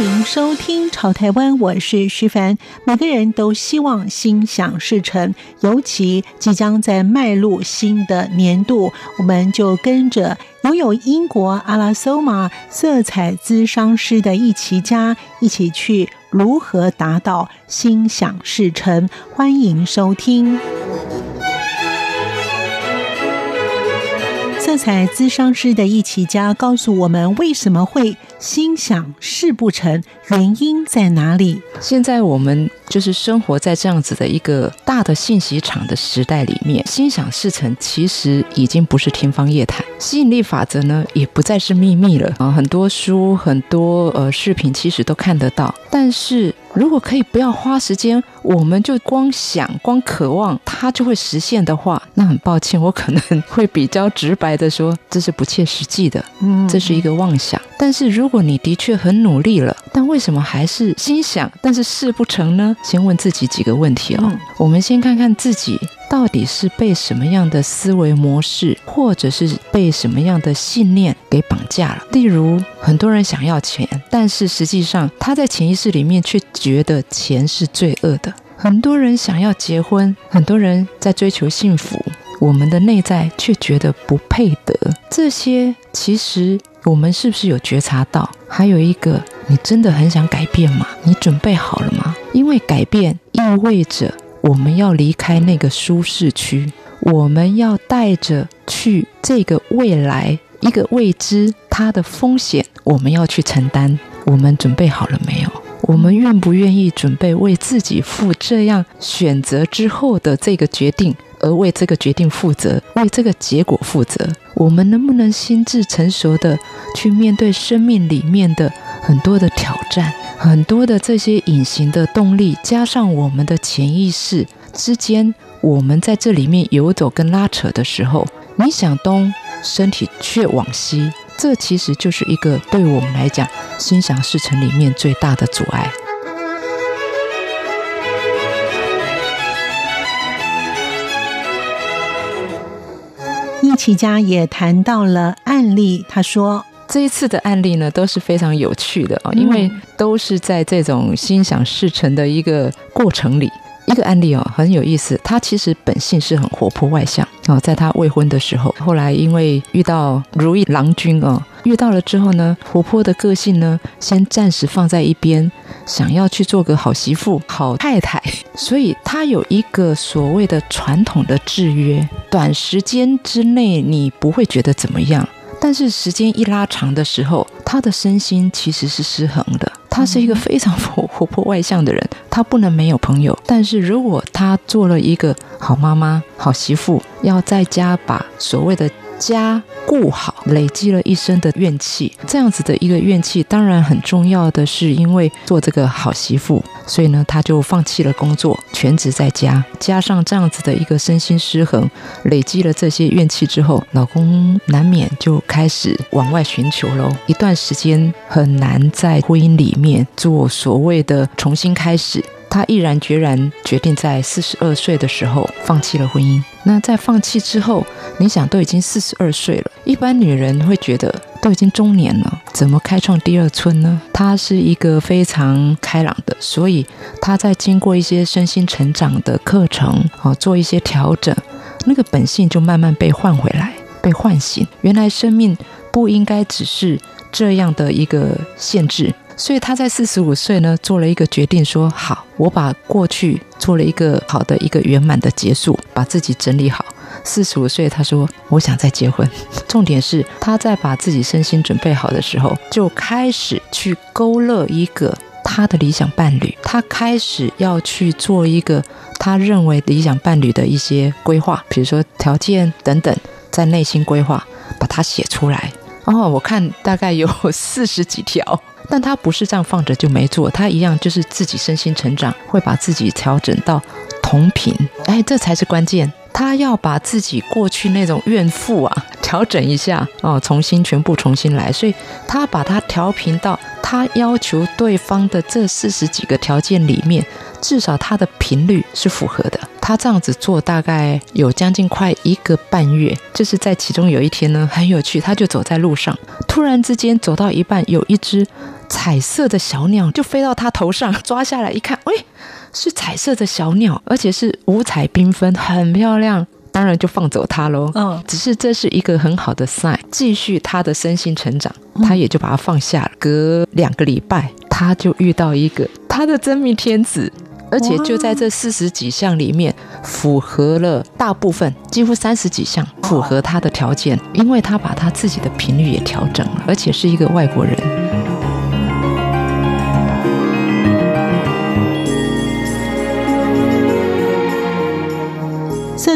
迎收听《潮台湾》，我是徐凡。每个人都希望心想事成，尤其即将在迈入新的年度，我们就跟着拥有英国阿拉索玛色彩咨商师的艺琪家一起去如何达到心想事成。欢迎收听。色彩咨商师的艺琪家告诉我们，为什么会心想事不成，原因在哪里？现在我们就是生活在这样子的一个大的信息场的时代里面，心想事成其实已经不是天方夜谭，吸引力法则呢也不再是秘密了啊！很多书、很多呃视频其实都看得到，但是。如果可以不要花时间，我们就光想、光渴望它就会实现的话，那很抱歉，我可能会比较直白的说，这是不切实际的，嗯，这是一个妄想。但是如果你的确很努力了，但为什么还是心想，但是事不成呢？先问自己几个问题哦。嗯，我们先看看自己。到底是被什么样的思维模式，或者是被什么样的信念给绑架了？例如，很多人想要钱，但是实际上他在潜意识里面却觉得钱是罪恶的。很多人想要结婚，很多人在追求幸福，我们的内在却觉得不配得。这些其实我们是不是有觉察到？还有一个，你真的很想改变吗？你准备好了吗？因为改变意味着。我们要离开那个舒适区，我们要带着去这个未来一个未知，它的风险我们要去承担。我们准备好了没有？我们愿不愿意准备为自己负这样选择之后的这个决定，而为这个决定负责，为这个结果负责？我们能不能心智成熟的去面对生命里面的很多的挑战？很多的这些隐形的动力，加上我们的潜意识之间，我们在这里面游走跟拉扯的时候，你想东，身体却往西，这其实就是一个对我们来讲心想事成里面最大的阻碍。艺琪家也谈到了案例，他说。这一次的案例呢，都是非常有趣的啊，因为都是在这种心想事成的一个过程里。一个案例哦，很有意思，他其实本性是很活泼外向啊，在他未婚的时候，后来因为遇到如意郎君哦，遇到了之后呢，活泼的个性呢，先暂时放在一边，想要去做个好媳妇、好太太，所以他有一个所谓的传统的制约，短时间之内你不会觉得怎么样。但是时间一拉长的时候，他的身心其实是失衡的。他是一个非常活活泼外向的人，他不能没有朋友。但是如果他做了一个好妈妈、好媳妇，要在家把所谓的家顾好，累积了一身的怨气，这样子的一个怨气，当然很重要的是，因为做这个好媳妇，所以呢，他就放弃了工作，全职在家，加上这样子的一个身心失衡，累积了这些怨气之后，老公难免就开始往外寻求喽。一段时间很难在婚姻里面做所谓的重新开始。他毅然决然决定在四十二岁的时候放弃了婚姻。那在放弃之后，你想都已经四十二岁了，一般女人会觉得都已经中年了，怎么开创第二春呢？她是一个非常开朗的，所以她在经过一些身心成长的课程，啊，做一些调整，那个本性就慢慢被换回来，被唤醒。原来生命不应该只是这样的一个限制。所以他在四十五岁呢，做了一个决定，说好，我把过去做了一个好的一个圆满的结束，把自己整理好。四十五岁，他说我想再结婚。重点是他在把自己身心准备好的时候，就开始去勾勒一个他的理想伴侣。他开始要去做一个他认为理想伴侣的一些规划，比如说条件等等，在内心规划，把它写出来。哦，我看大概有四十几条。但他不是这样放着就没做，他一样就是自己身心成长，会把自己调整到同频。哎，这才是关键。他要把自己过去那种怨妇啊 调整一下哦，重新全部重新来，所以他把它调频到他要求对方的这四十几个条件里面，至少他的频率是符合的。他这样子做大概有将近快一个半月，就是在其中有一天呢，很有趣，他就走在路上，突然之间走到一半，有一只彩色的小鸟就飞到他头上，抓下来一看，喂，是彩色的小鸟，而且是五彩缤纷，很漂亮，当然就放走它喽。嗯，只是这是一个很好的 sign，继续他的身心成长，他也就把它放下了。隔两个礼拜，他就遇到一个他的真命天子。而且就在这四十几项里面，符合了大部分，几乎三十几项符合他的条件，因为他把他自己的频率也调整了，而且是一个外国人。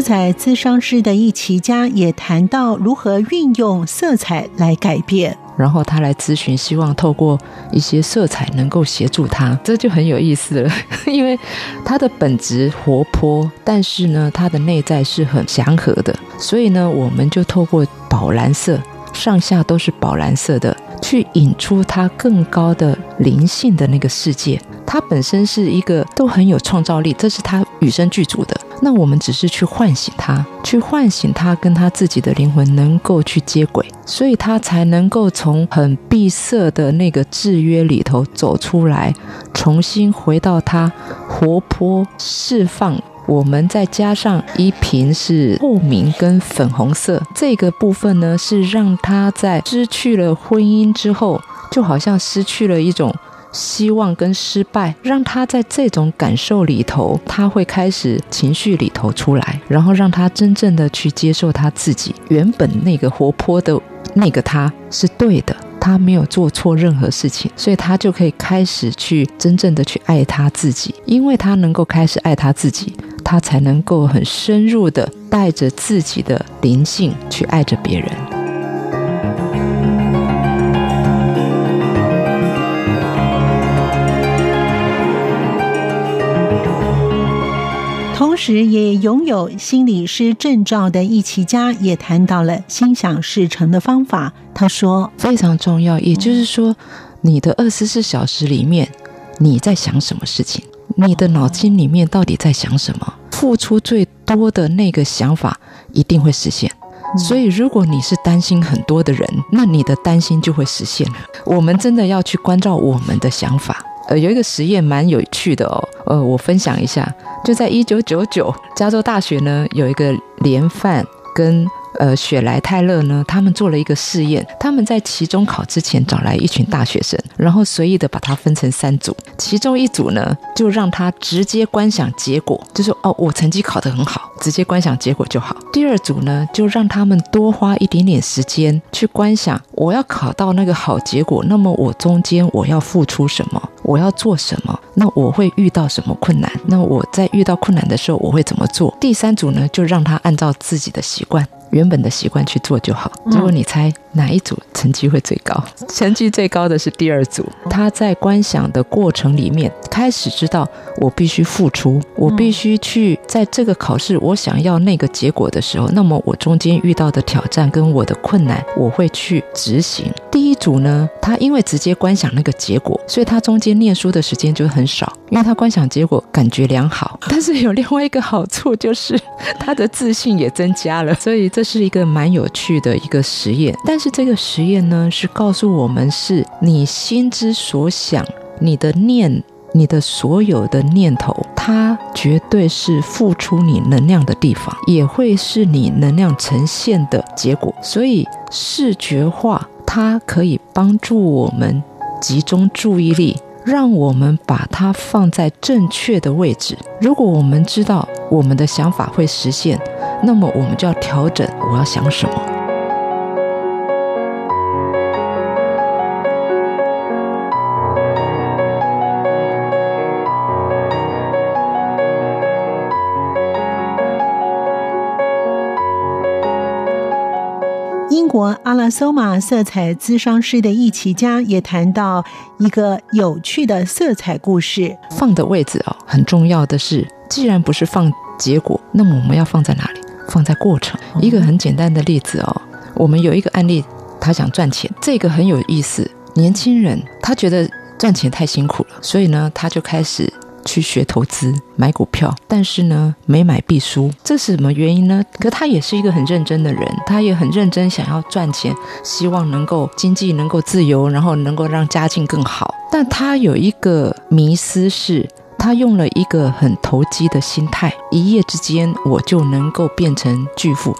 彩咨商师的易綺嘉也谈到如何运用色彩来改变。然后他来咨询，希望透过一些色彩能够协助他，这就很有意思了。因为他的本质活泼，但是呢，他的内在是很祥和的，所以呢，我们就透过宝蓝色，上下都是宝蓝色的，去引出他更高的灵性的那个世界。他本身是一个都很有创造力，这是他与生俱足的。那我们只是去唤醒他，去唤醒他跟他自己的灵魂能够去接轨，所以他才能够从很闭塞的那个制约里头走出来，重新回到他活泼释放。我们再加上一瓶是透明跟粉红色，这个部分呢，是让他在失去了婚姻之后，就好像失去了一种。希望跟失败，让他在这种感受里头，他会开始情绪里头出来，然后让他真正的去接受他自己原本那个活泼的那个他是对的，他没有做错任何事情，所以他就可以开始去真正的去爱他自己，因为他能够开始爱他自己，他才能够很深入的带着自己的灵性去爱着别人。同时，也拥有心理师证照的易奇家也谈到了心想事成的方法。他说：“非常重要，也就是说，你的二十四小时里面，你在想什么事情？你的脑筋里面到底在想什么？付出最多的那个想法一定会实现。所以，如果你是担心很多的人，那你的担心就会实现了。我们真的要去关照我们的想法。”呃，有一个实验蛮有趣的哦，呃，我分享一下，就在一九九九，加州大学呢有一个连犯跟。呃，雪莱泰勒呢，他们做了一个试验。他们在期中考之前找来一群大学生，然后随意的把它分成三组。其中一组呢，就让他直接观想结果，就是哦，我成绩考得很好，直接观想结果就好。第二组呢，就让他们多花一点点时间去观想，我要考到那个好结果，那么我中间我要付出什么，我要做什么，那我会遇到什么困难？那我在遇到困难的时候，我会怎么做？第三组呢，就让他按照自己的习惯。原本的习惯去做就好。如果你猜哪一组成绩会最高？成绩最高的是第二组。他在观想的过程里面，开始知道我必须付出，我必须去在这个考试我想要那个结果的时候，那么我中间遇到的挑战跟我的困难，我会去执行。第一组呢，他因为直接观想那个结果，所以他中间念书的时间就很少，因为他观想结果感觉良好。但是有另外一个好处就是他的自信也增加了，所以这。是一个蛮有趣的一个实验，但是是这个实验呢，是告诉我们，是你心之所想，你的念，你的所有的念头，它绝对是付出你能量的地方，也会是你能量呈现的结果。所以视觉化，它可以帮助我们集中注意力，让我们把它放在正确的位置。如果我们知道我们的想法会实现。那么我们就要调整，我要想什么？阿拉索玛色彩咨商师的易綺嘉也谈到一个有趣的色彩故事。放的位置哦，很重要的是，既然不是放结果，那么我们要放在哪里？放在过程。一个很简单的例子哦，我们有一个案例，他想赚钱，这个很有意思。年轻人他觉得赚钱太辛苦了，所以呢，他就开始。去学投资买股票，但是呢，没买必输，这是什么原因呢？可他也是一个很认真的人，他也很认真想要赚钱，希望能够经济能够自由，然后能够让家境更好。但他有一个迷思是，他用了一个很投机的心态，一夜之间我就能够变成巨富。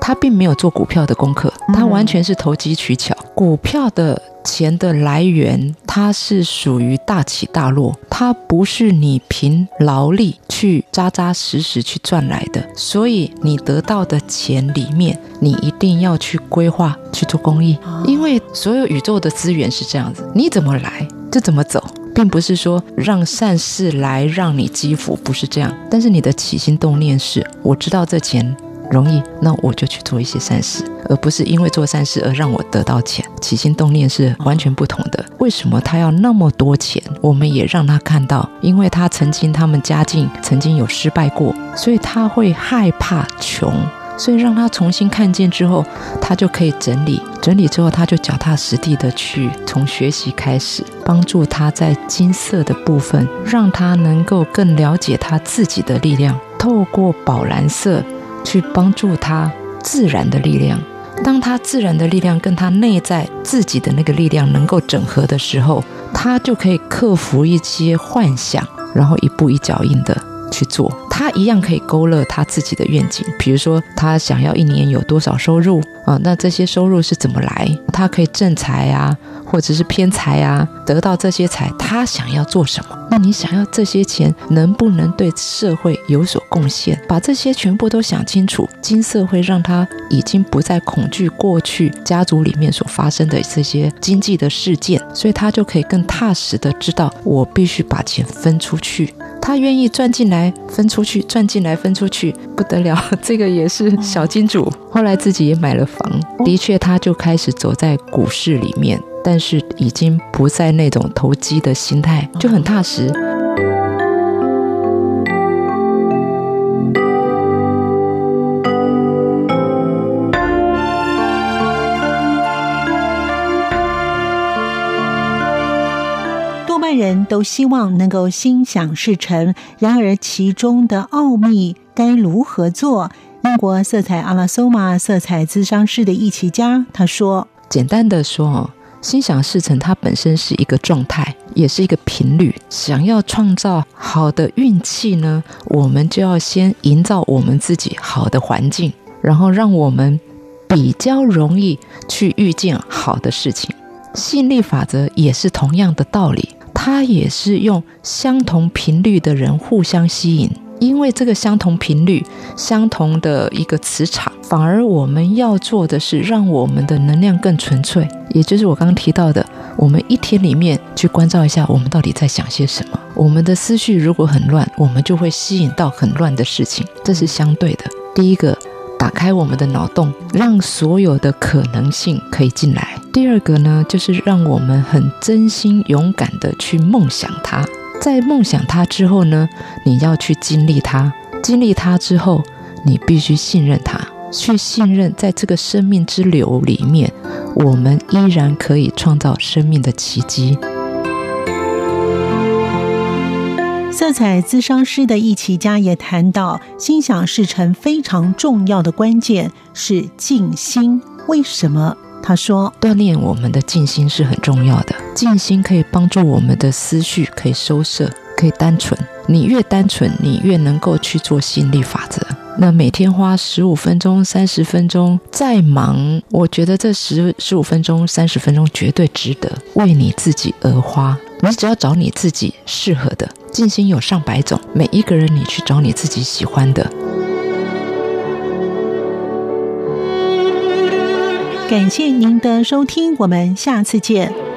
他并没有做股票的功课，他完全是投机取巧。股票的钱的来源，它是属于大起大落，它不是你凭劳力去扎扎实实去赚来的。所以你得到的钱里面，你一定要去规划去做公益，因为所有宇宙的资源是这样子，你怎么来就怎么走，并不是说让善事来让你积福，不是这样。但是你的起心动念是，我知道这钱。容易，那我就去做一些善事，而不是因为做善事而让我得到钱。起心动念是完全不同的。为什么他要那么多钱？我们也让他看到，因为他曾经他们家境曾经有失败过，所以他会害怕穷。所以让他重新看见之后，他就可以整理，整理之后他就脚踏实地的去从学习开始，帮助他在金色的部分，让他能够更了解他自己的力量，透过宝蓝色。去帮助他自然的力量，当他自然的力量跟他内在自己的那个力量能够整合的时候，他就可以克服一些幻想，然后一步一脚印的去做。他一样可以勾勒他自己的愿景，比如说他想要一年有多少收入啊？那这些收入是怎么来？他可以正财啊，或者是偏财啊，得到这些财，他想要做什么？那你想要这些钱能不能对社会有所贡献？把这些全部都想清楚，金色会让他已经不再恐惧过去家族里面所发生的这些经济的事件，所以他就可以更踏实的知道，我必须把钱分出去。他愿意赚进来分出去，赚进来分出去，不得了。这个也是小金主，后来自己也买了房，的确他就开始走在股市里面。但是已经不在那种投机的心态，就很踏实。多半人都希望能够心想事成，然而其中的奥秘该如何做？英国色彩阿拉索玛色彩咨商师的一起家他说：“简单的说。”心想事成，它本身是一个状态，也是一个频率。想要创造好的运气呢，我们就要先营造我们自己好的环境，然后让我们比较容易去遇见好的事情。吸引力法则也是同样的道理，它也是用相同频率的人互相吸引。因为这个相同频率、相同的一个磁场，反而我们要做的是让我们的能量更纯粹。也就是我刚刚提到的，我们一天里面去关照一下，我们到底在想些什么。我们的思绪如果很乱，我们就会吸引到很乱的事情。这是相对的。第一个，打开我们的脑洞，让所有的可能性可以进来。第二个呢，就是让我们很真心、勇敢的去梦想它。在梦想它之后呢，你要去经历它，经历它之后，你必须信任它，去信任在这个生命之流里面，我们依然可以创造生命的奇迹。色彩咨商师的艺起家也谈到，心想事成非常重要的关键是静心。为什么？他说：“锻炼我们的静心是很重要的，静心可以帮助我们的思绪可以收摄，可以单纯。你越单纯，你越能够去做吸引力法则。那每天花十五分钟、三十分钟，再忙，我觉得这十十五分钟、三十分钟绝对值得为你自己而花。你只要找你自己适合的静心，有上百种，每一个人你去找你自己喜欢的。”感谢您的收听，我们下次见。